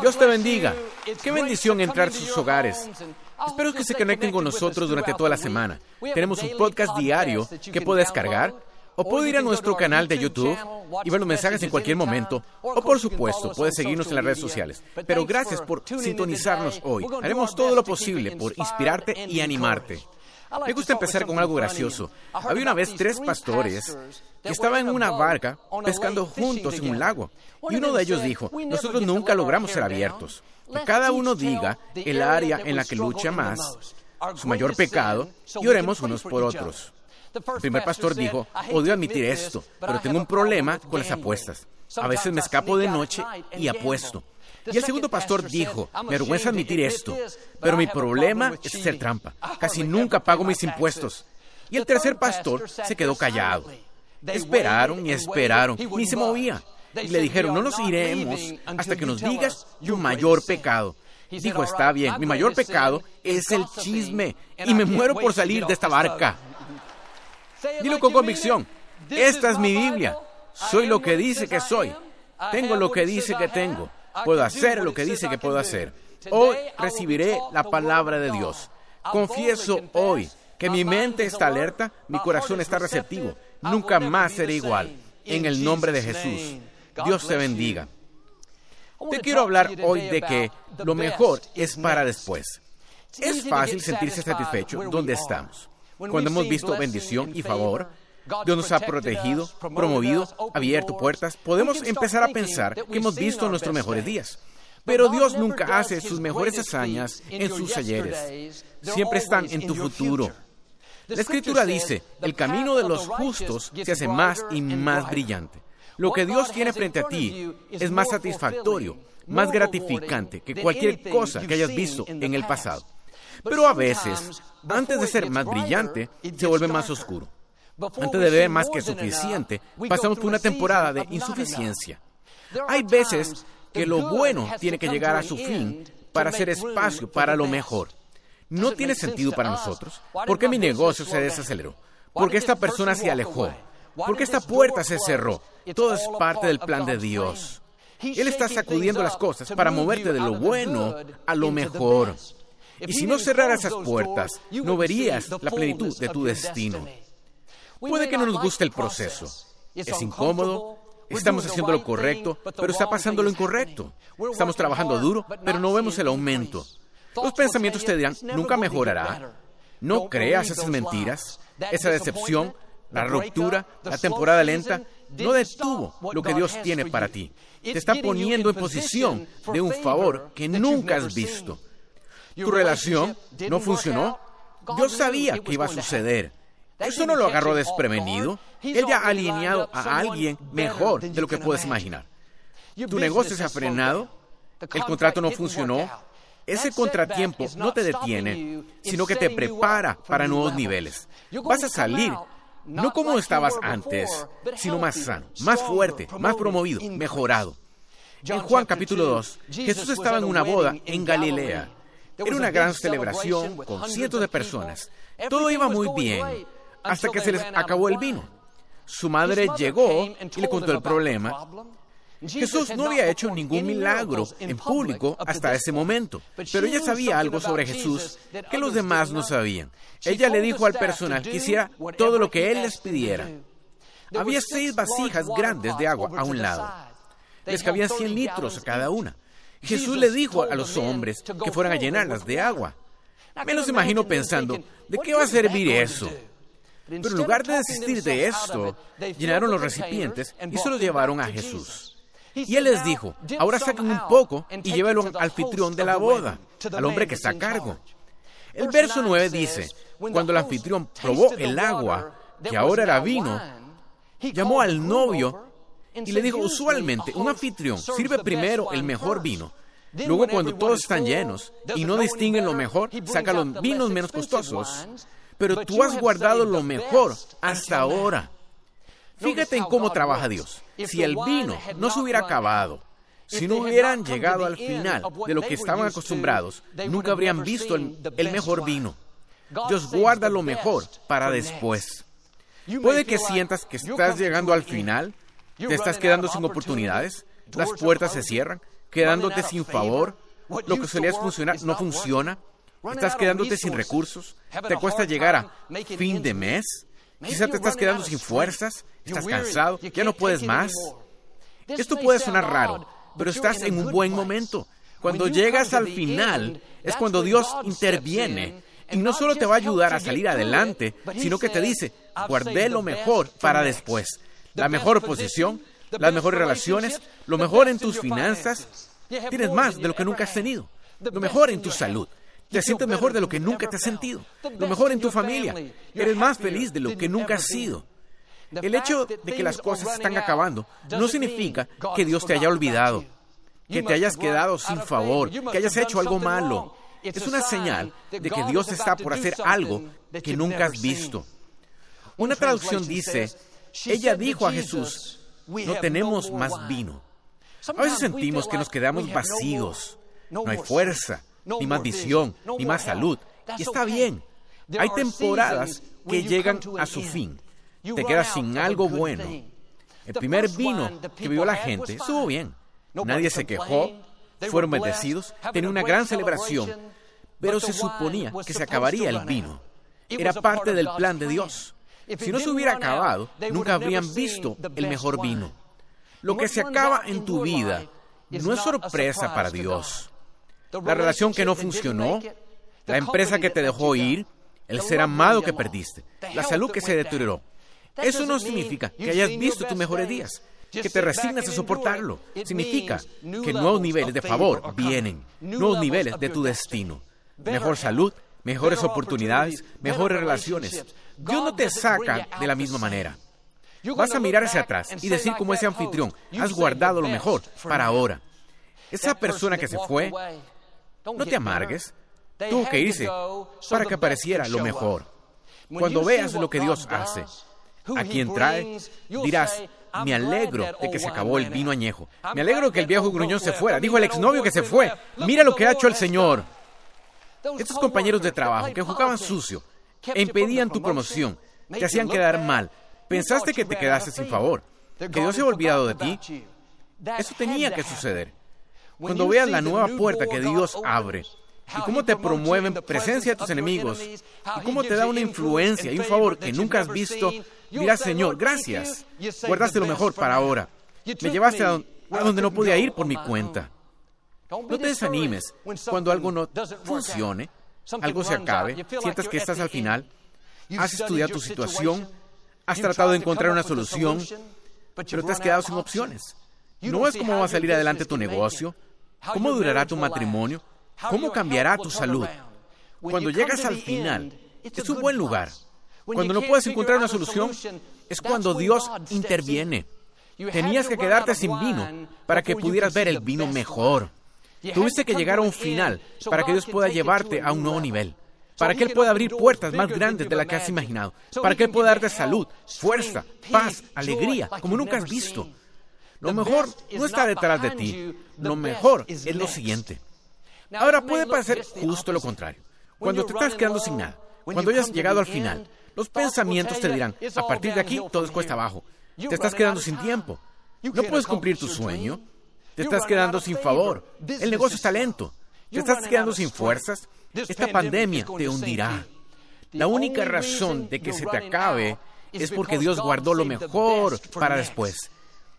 Dios te bendiga. Qué bendición entrar a sus hogares. Espero que se conecten con nosotros durante toda la semana. Tenemos un podcast diario que puede descargar o puede ir a nuestro canal de YouTube y ver los mensajes en cualquier momento. O por supuesto, puede seguirnos en las redes sociales. Pero gracias por sintonizarnos hoy. Haremos todo lo posible por inspirarte y animarte. Me gusta empezar con algo gracioso. Había una vez tres pastores que estaban en una barca pescando juntos en un lago. Y uno de ellos dijo, nosotros nunca logramos ser abiertos. Que cada uno diga el área en la que lucha más, su mayor pecado, y oremos unos por otros. El primer pastor dijo, odio admitir esto, pero tengo un problema con las apuestas. A veces me escapo de noche y apuesto. Y el segundo pastor dijo, me vergüenza admitir esto, pero mi problema es hacer trampa. Casi nunca pago mis impuestos. Y el tercer pastor se quedó callado. Esperaron y esperaron, ni se movía. Y le dijeron, no nos iremos hasta que nos digas tu mayor pecado. Dijo, está bien, mi mayor pecado es el chisme y me muero por salir de esta barca. Dilo con convicción, esta es mi Biblia. Soy lo que dice que soy. Tengo lo que dice que tengo. Puedo hacer lo que dice que puedo hacer. Hoy recibiré la palabra de Dios. Confieso hoy que mi mente está alerta, mi corazón está receptivo. Nunca más seré igual. En el nombre de Jesús. Dios te bendiga. Te quiero hablar hoy de que lo mejor es para después. Es fácil sentirse satisfecho donde estamos. Cuando hemos visto bendición y favor, Dios nos ha protegido, promovido, abierto puertas, podemos empezar a pensar que hemos visto nuestros mejores días. Pero Dios nunca hace sus mejores hazañas en sus ayeres. Siempre están en tu futuro. La escritura dice, el camino de los justos se hace más y más brillante. Lo que Dios tiene frente a ti es más satisfactorio, más gratificante que cualquier cosa que hayas visto en el pasado. Pero a veces, antes de ser más brillante, se vuelve más oscuro. Antes de ver más que suficiente, pasamos por una temporada de insuficiencia. Hay veces que lo bueno tiene que llegar a su fin para hacer espacio para lo mejor. No tiene sentido para nosotros. ¿Por qué mi negocio se desaceleró? ¿Por qué esta persona se alejó? ¿Por qué esta puerta se cerró? Todo es parte del plan de Dios. Él está sacudiendo las cosas para moverte de lo bueno a lo mejor. Y si no cerrara esas puertas, no verías la plenitud de tu destino. Puede que no nos guste el proceso. Es incómodo, estamos haciendo lo correcto, pero está pasando lo incorrecto. Estamos trabajando duro, pero no vemos el aumento. Los pensamientos te dirán, nunca mejorará. No creas esas mentiras, esa decepción, la ruptura, la temporada lenta, no detuvo lo que Dios tiene para ti. Te está poniendo en posición de un favor que nunca has visto. Tu relación no funcionó. Dios sabía que iba a suceder. Eso no lo agarró desprevenido. Él ya ha alineado a alguien mejor de lo que puedes imaginar. Tu negocio se ha frenado, el contrato no funcionó. Ese contratiempo no te detiene, sino que te prepara para nuevos niveles. Vas a salir no como estabas antes, sino más sano, más fuerte, más promovido, mejorado. En Juan capítulo 2, Jesús estaba en una boda en Galilea. Era una gran celebración con cientos de personas. Todo iba muy bien hasta que se les acabó el vino. Su madre llegó y le contó el problema. Jesús no había hecho ningún milagro en público hasta ese momento, pero ella sabía algo sobre Jesús que los demás no sabían. Ella le dijo al personal que hiciera todo lo que él les pidiera. Había seis vasijas grandes de agua a un lado. Les cabían 100 litros a cada una. Jesús le dijo a los hombres que fueran a llenarlas de agua. Me los imagino pensando, ¿de qué va a servir eso? Pero en lugar de desistir de esto, llenaron los recipientes y se los llevaron a Jesús. Y él les dijo, ahora saquen un poco y llévenlo al anfitrión de la boda, al hombre que está a cargo. El verso 9 dice, cuando el anfitrión probó el agua, que ahora era vino, llamó al novio y le dijo, usualmente un anfitrión sirve primero el mejor vino. Luego cuando todos están llenos y no distinguen lo mejor, saca los vinos menos costosos pero tú has guardado lo mejor hasta ahora. Fíjate en cómo trabaja Dios. Si el vino no se hubiera acabado, si no hubieran llegado al final de lo que estaban acostumbrados, nunca habrían visto el, mejor vino. Dios guarda lo mejor para después. Puede que sientas que estás llegando al final, te estás quedando sin oportunidades, las puertas se cierran, quedándote sin favor, lo que solías funcionar no funciona, estás quedándote sin recursos, te cuesta llegar a fin de mes, quizá te estás quedando sin fuerzas, estás cansado, ya no puedes más. Esto puede sonar raro, pero estás en un buen momento. Cuando llegas al final es cuando Dios interviene y no solo te va a ayudar a salir adelante, sino que te dice, guardé lo mejor para después. La mejor posición, las mejores relaciones, lo mejor en tus finanzas. Tienes más de lo que nunca has tenido. Lo mejor en tu salud. Te sientes mejor de lo que nunca te has sentido. Lo mejor en tu familia. Eres más feliz de lo que nunca has sido. El hecho de que las cosas están acabando no significa que Dios te haya olvidado, que te hayas quedado sin favor, que hayas hecho algo malo. Es una señal de que Dios está por hacer algo que nunca has visto. Una traducción dice, ella dijo a Jesús, no tenemos más vino. A veces sentimos que nos quedamos vacíos, no hay fuerza, ni más visión, ni más salud. Y está bien. Hay temporadas que llegan a su fin. Te quedas sin algo bueno. El primer vino que vio la gente estuvo bien. Nadie se quejó, fueron bendecidos, tenía una gran celebración, pero se suponía que se acabaría el vino. Era parte del plan de Dios. Si no se hubiera acabado, nunca habrían visto el mejor vino. Lo que se acaba en tu vida no es sorpresa para Dios. La relación que no funcionó, la empresa que te dejó ir, el ser amado que perdiste, la salud que se deterioró. Eso no significa que hayas visto tus mejores días que te resignas a soportarlo. Significa que nuevos niveles de favor vienen, nuevos niveles de tu destino. Mejor salud, mejores oportunidades, mejores relaciones. Dios no te saca de la misma manera. Vas a mirar hacia atrás y decir como ese anfitrión, has guardado lo mejor para ahora. Esa persona que se fue, no te amargues, tuvo que irse para que apareciera lo mejor. Cuando veas lo que Dios hace, a quien trae, dirás, me alegro de que se acabó el vino añejo. Me alegro de que el viejo gruñón se fuera. Dijo el exnovio que se fue. Mira lo que ha hecho el Señor. Estos compañeros de trabajo que jugaban sucio e impedían tu promoción, te hacían quedar mal. Pensaste que te quedaste sin favor, que Dios se ha olvidado de ti. Eso tenía que suceder. Cuando veas la nueva puerta que Dios abre, y cómo te promueve en presencia de tus enemigos, y cómo te da una influencia y un favor que nunca has visto, dirás, Señor, gracias, guardaste lo mejor para ahora. Me llevaste a donde no podía ir por mi cuenta. No te desanimes cuando algo no funcione, algo se acabe, sientas que estás al final, has estudiado tu situación, has tratado de encontrar una solución, pero te has quedado sin opciones. No ves cómo va a salir adelante tu negocio, cómo durará tu matrimonio, cómo cambiará tu salud. Cuando llegas al final, es un buen lugar. Cuando no puedes encontrar una solución, es cuando Dios interviene. Tenías que quedarte sin vino para que pudieras ver el vino mejor. Tuviste que llegar a un final para que Dios pueda llevarte a un nuevo nivel. Para que Él pueda abrir puertas más grandes de las que has imaginado. Para que Él pueda darte salud, fuerza, paz, alegría, como nunca has visto. Lo mejor no está detrás de ti. Lo mejor es lo siguiente. Ahora puede parecer justo lo contrario. Cuando te estás quedando sin nada, cuando hayas llegado al final, los pensamientos te dirán, a partir de aquí todo es cuesta abajo. Te estás quedando sin tiempo. No puedes cumplir tu sueño. Te estás quedando sin favor. El negocio está lento. Te estás quedando sin fuerzas. Esta pandemia te hundirá. La única razón de que se te acabe es porque Dios guardó lo mejor para después.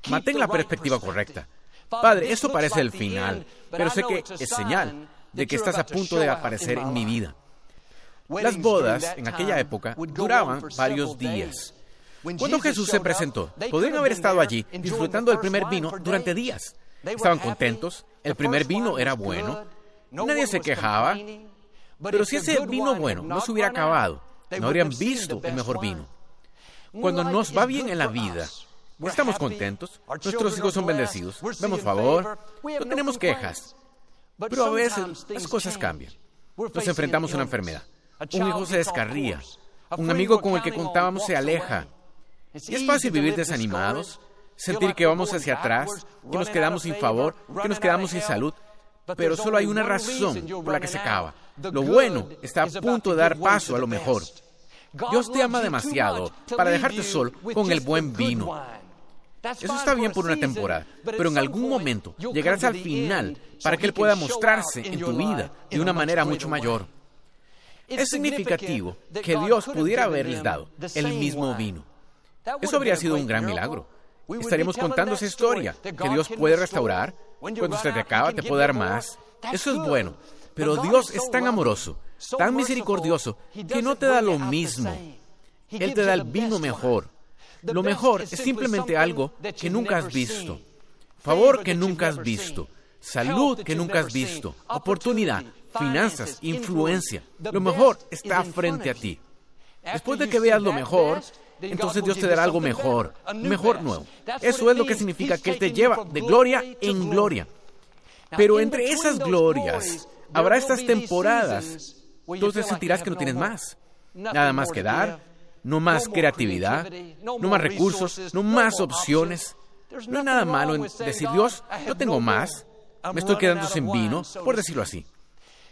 Mantén la perspectiva correcta. Padre, esto parece el final, pero sé que es señal de que estás a punto de aparecer en mi vida. Las bodas en aquella época duraban varios días. Cuando Jesús se presentó, podrían haber estado allí disfrutando del primer vino durante días. Estaban contentos, el primer vino era bueno, nadie se quejaba, pero si ese vino bueno no se hubiera acabado, no habrían visto el mejor vino. Cuando nos va bien en la vida, estamos contentos, nuestros hijos son bendecidos, vemos favor, no tenemos quejas, pero a veces las cosas cambian. Nos enfrentamos a una enfermedad, un hijo se descarría, un amigo con el que contábamos se aleja. Y es fácil vivir desanimados, sentir que vamos hacia atrás, que nos quedamos sin favor, que nos quedamos sin salud, pero solo hay una razón por la que se acaba. Lo bueno está a punto de dar paso a lo mejor. Dios te ama demasiado para dejarte solo con el buen vino. Eso está bien por una temporada, pero en algún momento llegarás al final para que Él pueda mostrarse en tu vida de una manera mucho mayor. Es significativo que Dios pudiera haberles dado el mismo vino. Eso habría sido un gran milagro. Estaremos contando esa historia, que Dios puede restaurar. Cuando se te acaba, te puede dar más. Eso es bueno. Pero Dios es tan amoroso, tan misericordioso, que no te da lo mismo. Él te da el vino mejor. Lo mejor es simplemente algo que nunca has visto. Favor que nunca has visto. Salud que nunca has visto. Oportunidad, finanzas, influencia. Lo mejor está frente a ti. Después de que veas lo mejor, entonces Dios te dará algo mejor, mejor nuevo. Eso es lo que significa que Él te lleva de gloria en gloria. Pero entre esas glorias habrá estas temporadas. Entonces sentirás que no tienes más. Nada más que dar, no más creatividad, no más recursos, no más opciones. No hay nada malo en decir, Dios, yo tengo más, me estoy quedando sin vino, por decirlo así.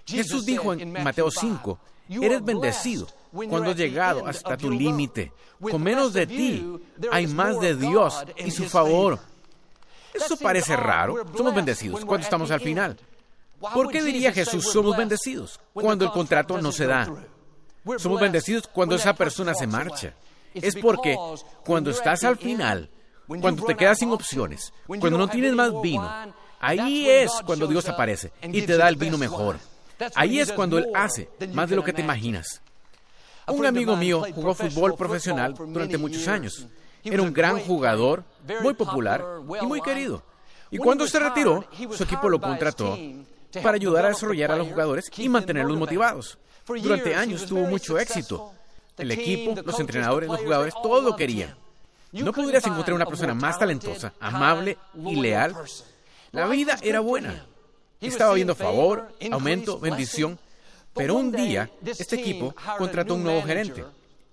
Jesús dijo en Mateo 5, eres bendecido cuando has llegado hasta tu límite. Con menos de ti hay más de Dios y su favor. Eso parece raro. Somos bendecidos cuando estamos al final. ¿Por qué diría Jesús somos bendecidos cuando el contrato no se da? Somos bendecidos cuando esa persona se marcha. Es porque cuando estás al final, cuando te quedas sin opciones, cuando no tienes más vino, ahí es cuando Dios aparece y te da el vino mejor. Ahí es cuando Él hace más de lo que te imaginas. Un amigo mío jugó fútbol profesional durante muchos años. Era un gran jugador, muy popular y muy querido. Y cuando se retiró, su equipo lo contrató para ayudar a desarrollar a los jugadores y mantenerlos motivados. Durante años tuvo mucho éxito. El equipo, los entrenadores, los jugadores, todo lo querían. No podrías encontrar una persona más talentosa, amable y leal. La vida era buena. Estaba viendo favor, aumento, bendición. Pero un día, este equipo contrató un nuevo gerente.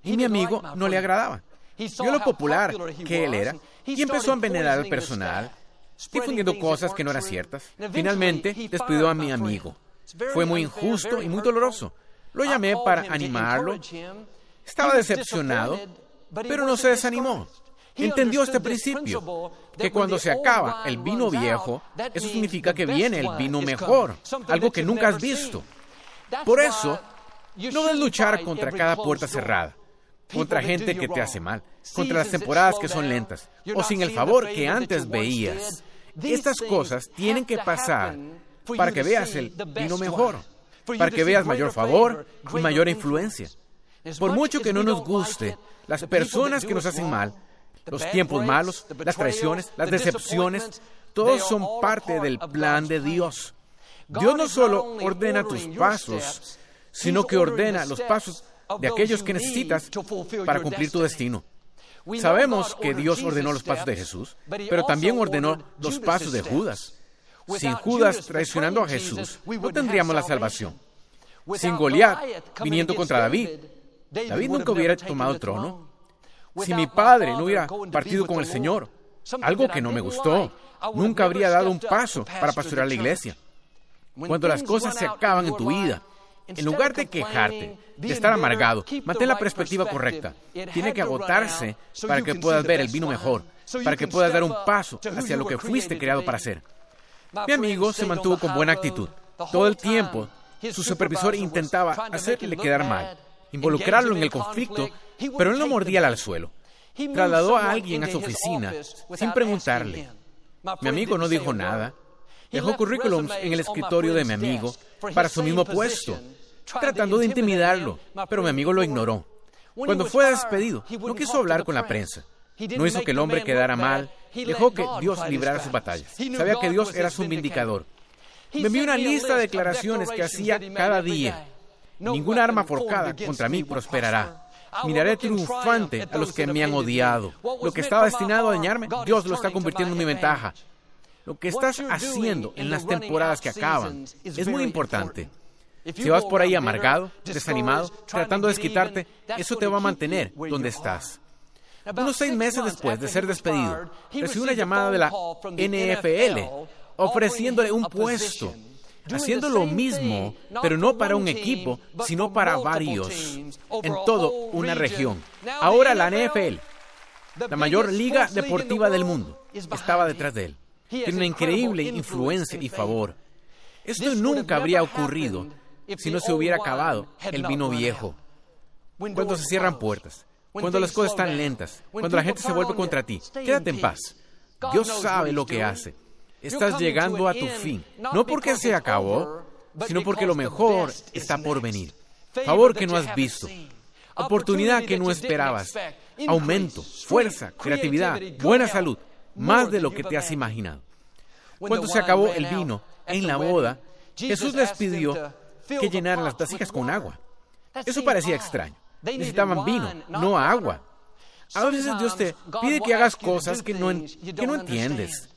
Y mi amigo no le agradaba. Vio lo popular que él era y empezó a envenenar al personal, difundiendo cosas que no eran ciertas. Finalmente, despidió a mi amigo. Fue muy injusto y muy doloroso. Lo llamé para animarlo. Estaba decepcionado, pero no se desanimó. Entendió este principio, que cuando se acaba el vino viejo, eso significa que viene el vino mejor, algo que nunca has visto. Por eso, no debes luchar contra cada puerta cerrada, contra gente que te hace mal, contra las temporadas que son lentas, o sin el favor que antes veías. Estas cosas tienen que pasar para que veas el vino mejor, para que veas mayor favor y mayor influencia. Por mucho que no nos guste, las personas que nos hacen mal, los tiempos malos, las traiciones, las decepciones, todos son parte del plan de Dios. Dios no solo ordena tus pasos, sino que ordena los pasos de aquellos que necesitas para cumplir tu destino. Sabemos que Dios ordenó los pasos de Jesús, pero también ordenó los pasos de Judas. Sin Judas traicionando a Jesús, no tendríamos la salvación. Sin Goliat viniendo contra David, David nunca hubiera tomado el trono. Si mi padre no hubiera partido con el Señor, algo que no me gustó, nunca habría dado un paso para pastorear la iglesia. Cuando las cosas se acaban en tu vida, en lugar de quejarte, de estar amargado, mantén la perspectiva correcta. Tiene que agotarse para que puedas ver el vino mejor, para que puedas dar un paso hacia lo que fuiste creado para hacer. Mi amigo se mantuvo con buena actitud. Todo el tiempo, su supervisor intentaba hacerle quedar mal, involucrarlo en el conflicto, pero él no mordía al suelo. Trasladó a alguien a su oficina sin preguntarle. Mi amigo no dijo nada, Dejó currículums en el escritorio de mi amigo para su mismo puesto, tratando de intimidarlo, pero mi amigo lo ignoró. Cuando fue despedido, no quiso hablar con la prensa. No hizo que el hombre quedara mal, dejó que Dios librara sus batallas. Sabía que Dios era su vindicador. Me envió una lista de declaraciones que hacía cada día. Ninguna arma forjada contra mí prosperará. Miraré triunfante a los que me han odiado. Lo que estaba destinado a dañarme, Dios lo está convirtiendo en mi ventaja. Lo que estás haciendo en las temporadas que acaban es muy importante. Si vas por ahí amargado, desanimado, tratando de desquitarte, eso te va a mantener donde estás. Unos seis meses después de ser despedido, recibió una llamada de la NFL ofreciéndole un puesto, haciendo lo mismo, pero no para un equipo, sino para varios, en toda una región. Ahora la NFL La mayor liga deportiva del mundo estaba detrás de él. Tiene una increíble influencia y favor. Esto nunca habría ocurrido si no se hubiera acabado el vino viejo. Cuando se cierran puertas, cuando las cosas están lentas, cuando la gente se vuelve contra ti, quédate en paz. Dios sabe lo que hace. Estás llegando a tu fin, no porque se acabó, sino porque lo mejor está por venir. Favor que no has visto, oportunidad que no esperabas, aumento, fuerza, creatividad, buena salud, más de lo que te has imaginado. Cuando se acabó el vino en la boda, Jesús les pidió que llenaran las vasijas con agua. Eso parecía extraño. Necesitaban vino, no agua. A veces Dios te pide que hagas cosas que no, que no entiendes.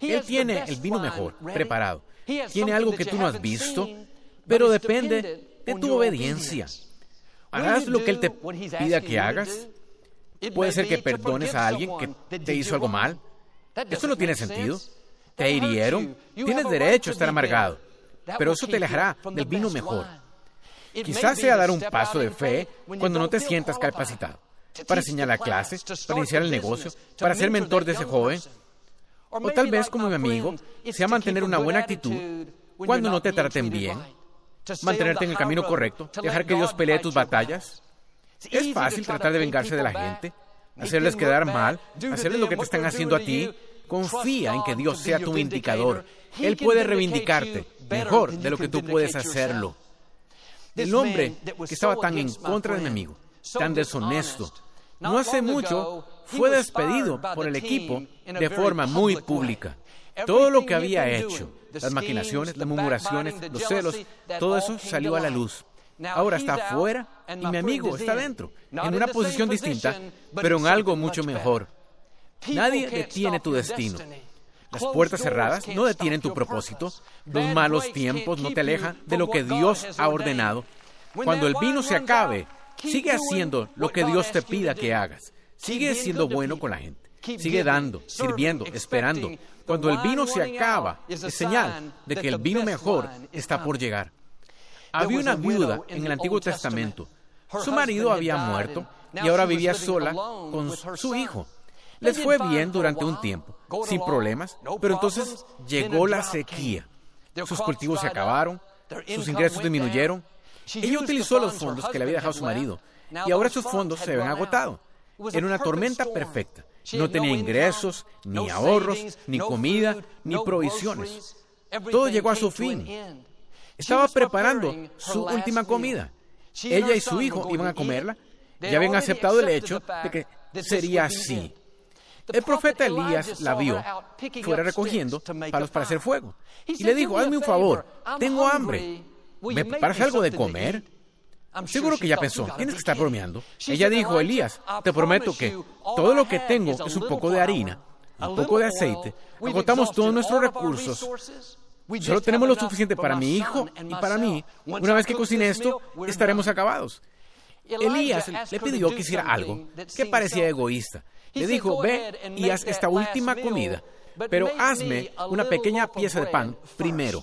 Él tiene el vino mejor, preparado. Tiene algo que tú no has visto, pero depende de tu obediencia. ¿Harás lo que Él te pida que hagas? Puede ser que perdones a alguien que te hizo algo mal. Eso no tiene sentido. Te hirieron. Tienes derecho a estar amargado. Pero eso te alejará del vino mejor. Quizás sea dar un paso de fe cuando no te sientas capacitado para enseñar la clase, para iniciar el negocio, para ser mentor de ese joven. O tal vez como mi amigo, sea mantener una buena actitud cuando no te traten bien, mantenerte en el camino correcto, dejar que Dios pelee tus batallas. Es fácil tratar de vengarse de la gente, hacerles quedar mal, hacerles lo que te están haciendo a ti. Confía en que Dios sea tu indicador. Él puede reivindicarte mejor de lo que tú puedes hacerlo. El hombre que estaba tan en contra de mi amigo, tan deshonesto, no hace mucho fue despedido por el equipo de forma muy pública. Todo lo que había hecho, las maquinaciones, las murmuraciones, los celos, todo eso salió a la luz. Ahora está afuera y mi amigo está dentro, en una posición distinta, pero en algo mucho mejor. Nadie detiene tu destino. Las puertas cerradas no detienen tu propósito. Los malos tiempos no te alejan de lo que Dios ha ordenado. Cuando el vino se acabe, sigue haciendo lo que Dios te pida que hagas. Sigue siendo bueno con la gente. Sigue dando, sirviendo, esperando. Cuando el vino se acaba, es señal de que el vino mejor está por llegar. Había una viuda en el Antiguo Testamento. Su marido había muerto y ahora vivía sola con su hijo. Les fue bien durante un tiempo, sin problemas, pero entonces llegó la sequía. Sus cultivos se acabaron, sus ingresos disminuyeron. Ella utilizó los fondos que le había dejado su marido y ahora esos fondos se habían agotado. Era una tormenta perfecta. No tenía ingresos, ni ahorros, ni comida, ni provisiones. Todo llegó a su fin. Estaba preparando su última comida. Ella y su hijo iban a comerla. Ya habían aceptado el hecho de que sería así. El profeta Elías la vio fuera recogiendo palos para hacer fuego. Y le dijo, hazme un favor, tengo hambre. ¿Me preparas algo de comer? Seguro que ya pensó, tienes que estar bromeando. Ella dijo, Elías, te prometo que todo lo que tengo es un poco de harina, un poco de aceite. Agotamos todos nuestros recursos. Solo tenemos lo suficiente para mi hijo y para mí. Una vez que cocine esto, estaremos acabados. Elías le pidió que hiciera algo que parecía egoísta. Le dijo, ve y haz esta última comida, pero hazme una pequeña pieza de pan primero.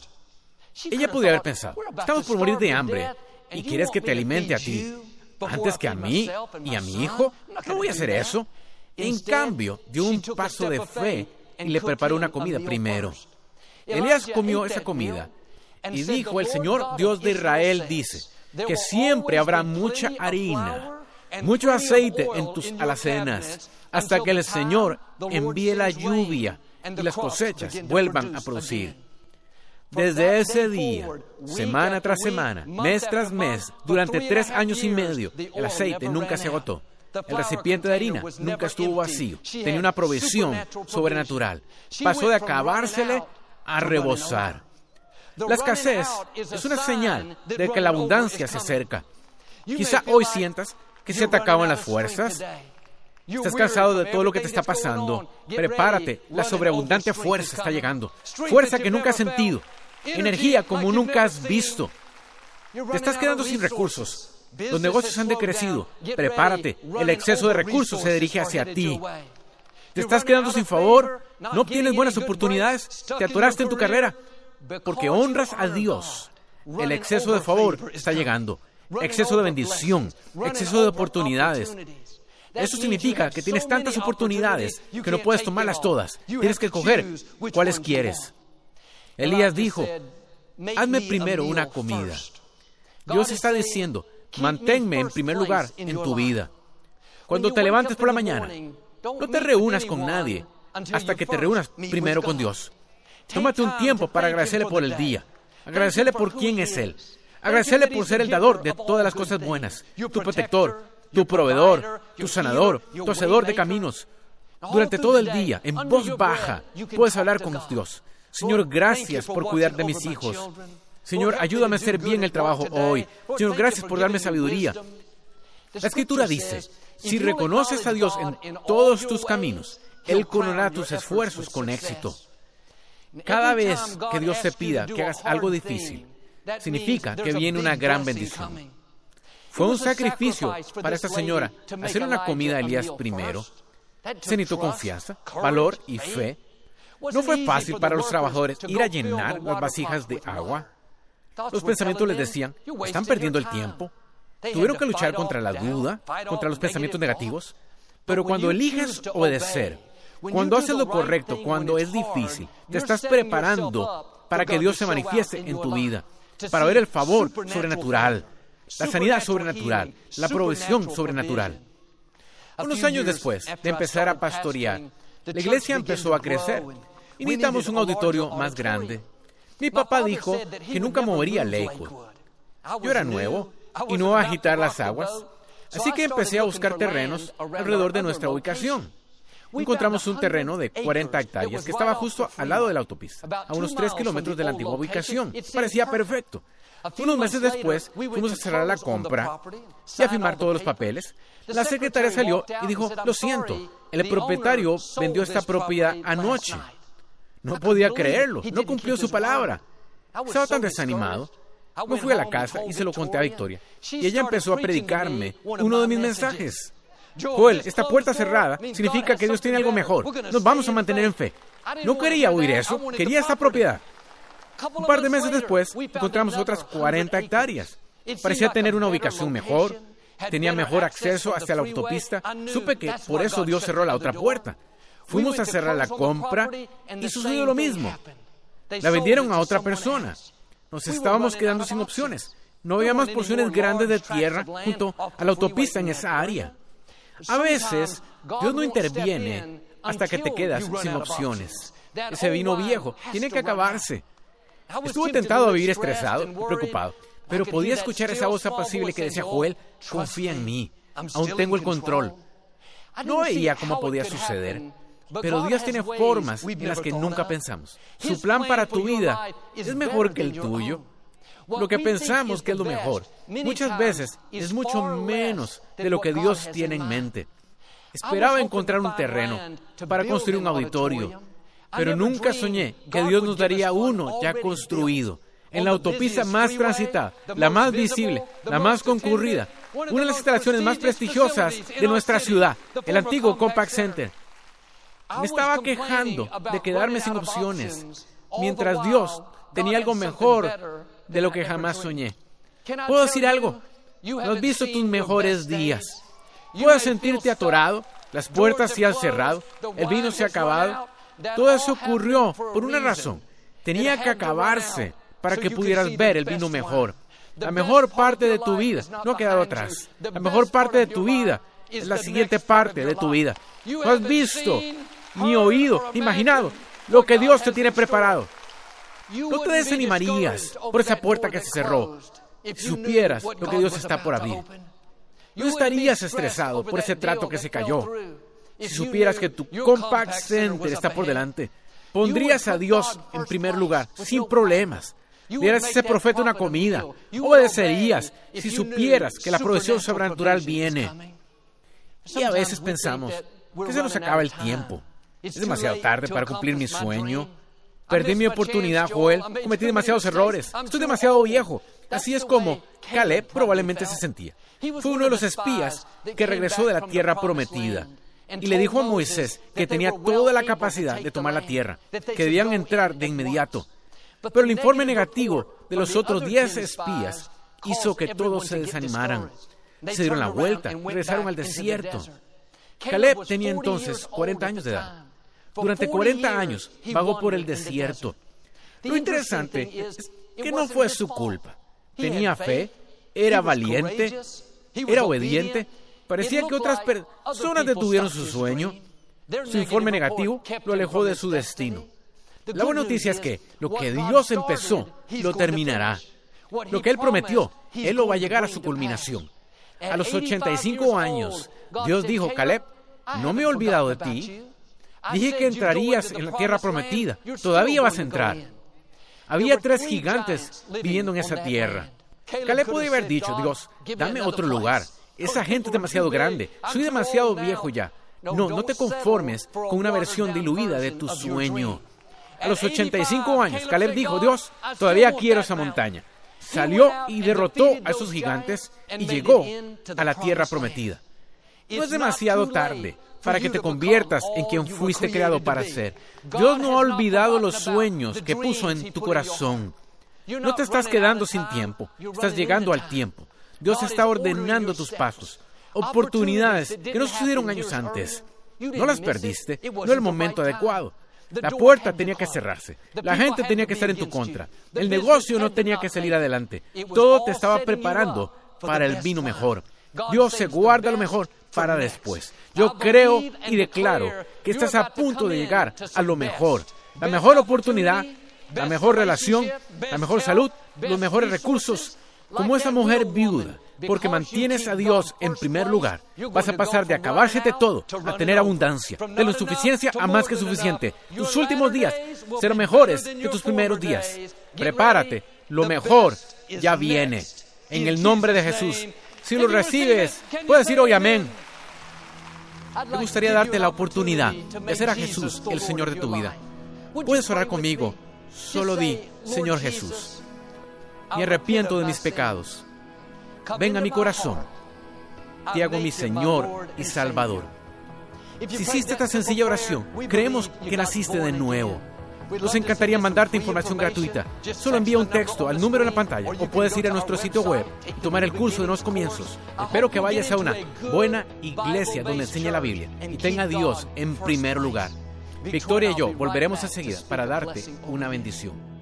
Ella podría haber pensado, estamos por morir de hambre y quieres que te alimente a ti antes que a mí y a mi hijo. No voy a hacer eso. En cambio, dio un paso de fe y le preparó una comida primero. Elías comió esa comida y dijo, el Señor Dios de Israel dice que siempre habrá mucha harina, mucho aceite en tus alacenas, hasta que el Señor envíe la lluvia y las cosechas vuelvan a producir. Desde ese día, semana tras semana, mes tras mes, durante tres años y medio, el aceite nunca se agotó. El recipiente de harina nunca estuvo vacío. Tenía una provisión sobrenatural. Pasó de acabársele a rebosar. La escasez es una señal de que la abundancia se acerca. Quizá hoy sientas que se te acaban las fuerzas. Estás cansado de todo lo que te está pasando. Prepárate, la sobreabundante fuerza está llegando. Fuerza que nunca has sentido. Energía como nunca has visto. Te estás quedando sin recursos. Los negocios han decrecido. Prepárate. El exceso de recursos se dirige hacia ti. ¿Te estás quedando sin favor? ¿No obtienes buenas oportunidades? ¿Te atoraste en tu carrera? Porque honras a Dios. El exceso de favor está llegando. Exceso de bendición. Exceso de oportunidades. Eso significa que tienes tantas oportunidades que no puedes tomarlas todas. Tienes que coger cuáles quieres. Elías dijo, hazme primero una comida. Dios está diciendo, manténme en primer lugar en tu vida. Cuando te levantes por la mañana, no te reúnas con nadie hasta que te reúnas primero con Dios. Tómate un tiempo para agradecerle por el día, agradecerle por quién es Él, agradecerle por ser el dador de todas las cosas buenas, tu protector, tu proveedor, tu sanador, tu hacedor de caminos. Durante todo el día, en voz baja, puedes hablar con Dios. Señor, gracias por cuidar de mis hijos. Señor, ayúdame a hacer bien el trabajo hoy. Señor, gracias por darme sabiduría. La escritura dice, si reconoces a Dios en todos tus caminos, Él coronará tus esfuerzos con éxito. Cada vez que Dios te pida que hagas algo difícil, significa que viene una gran bendición. Fue un sacrificio para esta señora hacer una comida a Elías primero. Se necesitó confianza, valor y fe. No fue fácil para los trabajadores ir a llenar las vasijas de agua. Los pensamientos les decían, están perdiendo el tiempo. Tuvieron que luchar contra la duda, contra los pensamientos negativos. Pero cuando eliges obedecer, cuando haces lo correcto, cuando es difícil, te estás preparando para que Dios se manifieste en tu vida, para ver el favor sobrenatural, la sanidad sobrenatural, la provisión sobrenatural. Unos años después de empezar a pastorear, la iglesia empezó a crecer y necesitamos un auditorio más grande. Mi papá dijo que nunca movería Lakewood. Yo era nuevo y no a agitar las aguas, así que empecé a buscar terrenos alrededor de nuestra ubicación. Encontramos un terreno de 40 hectáreas que estaba justo al lado de la autopista, a unos 3 kilómetros de la antigua ubicación. Parecía perfecto. Unos meses después fuimos a cerrar la compra y a firmar todos los papeles. La secretaria salió y dijo, lo siento, el propietario vendió esta propiedad anoche. No podía creerlo, no cumplió su palabra. Estaba tan desanimado. Me fui a la casa y se lo conté a Victoria. Y ella empezó a predicarme uno de mis mensajes. Joel, esta puerta cerrada significa que Dios tiene algo mejor. Nos vamos a mantener en fe. No quería oír eso, quería esta propiedad. Un par de meses después, encontramos otras 40 hectáreas. Parecía tener una ubicación mejor, tenía mejor acceso hacia la autopista. Supe que por eso Dios cerró la otra puerta. Fuimos a cerrar la compra y sucedió lo mismo. La vendieron a otra persona. Nos estábamos quedando sin opciones. No había más porciones grandes de tierra junto a la autopista en esa área. A veces, Dios no interviene hasta que te quedas sin opciones. Ese vino viejo tiene que acabarse. Estuve tentado a vivir estresado, preocupado, pero podía escuchar esa voz apacible que decía, Joel, confía en mí, aún tengo el control. No veía cómo podía suceder, pero Dios tiene formas en las que nunca pensamos. Su plan para tu vida es mejor que el tuyo. Lo que pensamos que es lo mejor, muchas veces es mucho menos de lo que Dios tiene en mente. Esperaba encontrar un terreno para construir un auditorio, pero nunca soñé que Dios nos daría uno ya construido, en la autopista más transitada, la más visible, la más concurrida, una de las instalaciones más prestigiosas de nuestra ciudad, el antiguo Compact Center. Me estaba quejando de quedarme sin opciones, mientras Dios tenía algo mejor de lo que jamás soñé. ¿Puedo decir algo? No has visto tus mejores días. Puedes sentirte atorado, las puertas se han cerrado, el vino se ha acabado. Todo eso ocurrió por una razón. Tenía que acabarse para que pudieras ver el vino mejor. La mejor parte de tu vida no ha quedado atrás. La mejor parte de tu vida es la siguiente parte de tu vida. No has visto, ni oído, imaginado lo que Dios te tiene preparado. No te desanimarías por esa puerta que se cerró si supieras lo que Dios está por abrir. No estarías estresado por ese trato que se cayó. Si supieras que tu compact center está por delante, pondrías a Dios en primer lugar, sin problemas. Dieras a ese profeta una comida. Obedecerías si supieras que la provisión sobrenatural viene. Y a veces pensamos que se nos acaba el tiempo. Es demasiado tarde para cumplir mi sueño. Perdí mi oportunidad, Joel. Cometí demasiados errores. Estoy demasiado viejo. Así es como Caleb probablemente se sentía. Fue uno de los espías que regresó de la tierra prometida y le dijo a Moisés que tenía toda la capacidad de tomar la tierra, que debían entrar de inmediato. Pero el informe negativo de los otros diez espías hizo que todos se desanimaran. Se dieron la vuelta, regresaron al desierto. Caleb tenía entonces 40 años de edad. Durante 40 años vagó por el desierto. Lo interesante es que no fue su culpa. Tenía fe, era valiente, era obediente. Parecía que otras personas detuvieron su sueño. Su informe negativo lo alejó de su destino. La buena noticia es que lo que Dios empezó, lo terminará. Lo que Él prometió, Él lo va a llegar a su culminación. A los 85 años, Dios dijo, Caleb, no me he olvidado de ti. Dije que entrarías en la tierra prometida. Todavía vas a entrar. Había tres gigantes viviendo en esa tierra. Caleb puede haber dicho, Dios, dame otro lugar. Esa gente es demasiado grande. Soy demasiado viejo ya. No, no te conformes con una versión diluida de tu sueño. A los 85 años, Caleb dijo, Dios, todavía quiero esa montaña. Salió y derrotó a esos gigantes y llegó a la tierra prometida. No es demasiado tarde para que te conviertas en quien fuiste creado para ser. Dios no ha olvidado los sueños que puso en tu corazón. No te estás quedando sin tiempo, estás llegando al tiempo. Dios está ordenando tus pasos, oportunidades que no sucedieron años antes. No las perdiste, no el momento adecuado. La puerta tenía que cerrarse. La gente tenía que estar en tu contra. El negocio no tenía que salir adelante. Todo te estaba preparando para el vino mejor. Dios se guarda lo mejor para después. Yo creo y declaro que estás a punto de llegar a lo mejor. La mejor oportunidad, la mejor relación, la mejor salud, los mejores recursos, como esa mujer viuda porque mantienes a Dios en primer lugar, vas a pasar de acabársete todo a tener abundancia, de lo suficiencia a más que suficiente. Tus últimos días serán mejores que tus primeros días. Prepárate, lo mejor ya viene. En el nombre de Jesús. Si lo recibes, puedes decir hoy amén. Me gustaría darte la oportunidad de ser a Jesús el Señor de tu vida. Puedes orar conmigo. Solo di, Señor Jesús, me arrepiento de mis pecados ven a mi corazón. Te hago mi Señor y Salvador. Si hiciste esta sencilla oración, creemos que naciste de nuevo. Nos encantaría mandarte información gratuita. Solo envía un texto al número en la pantalla o puedes ir a nuestro sitio web y tomar el curso de los comienzos. Espero que vayas a una buena iglesia donde enseñe la Biblia y tenga a Dios en primer lugar. Victoria y yo volveremos a seguir para darte una bendición.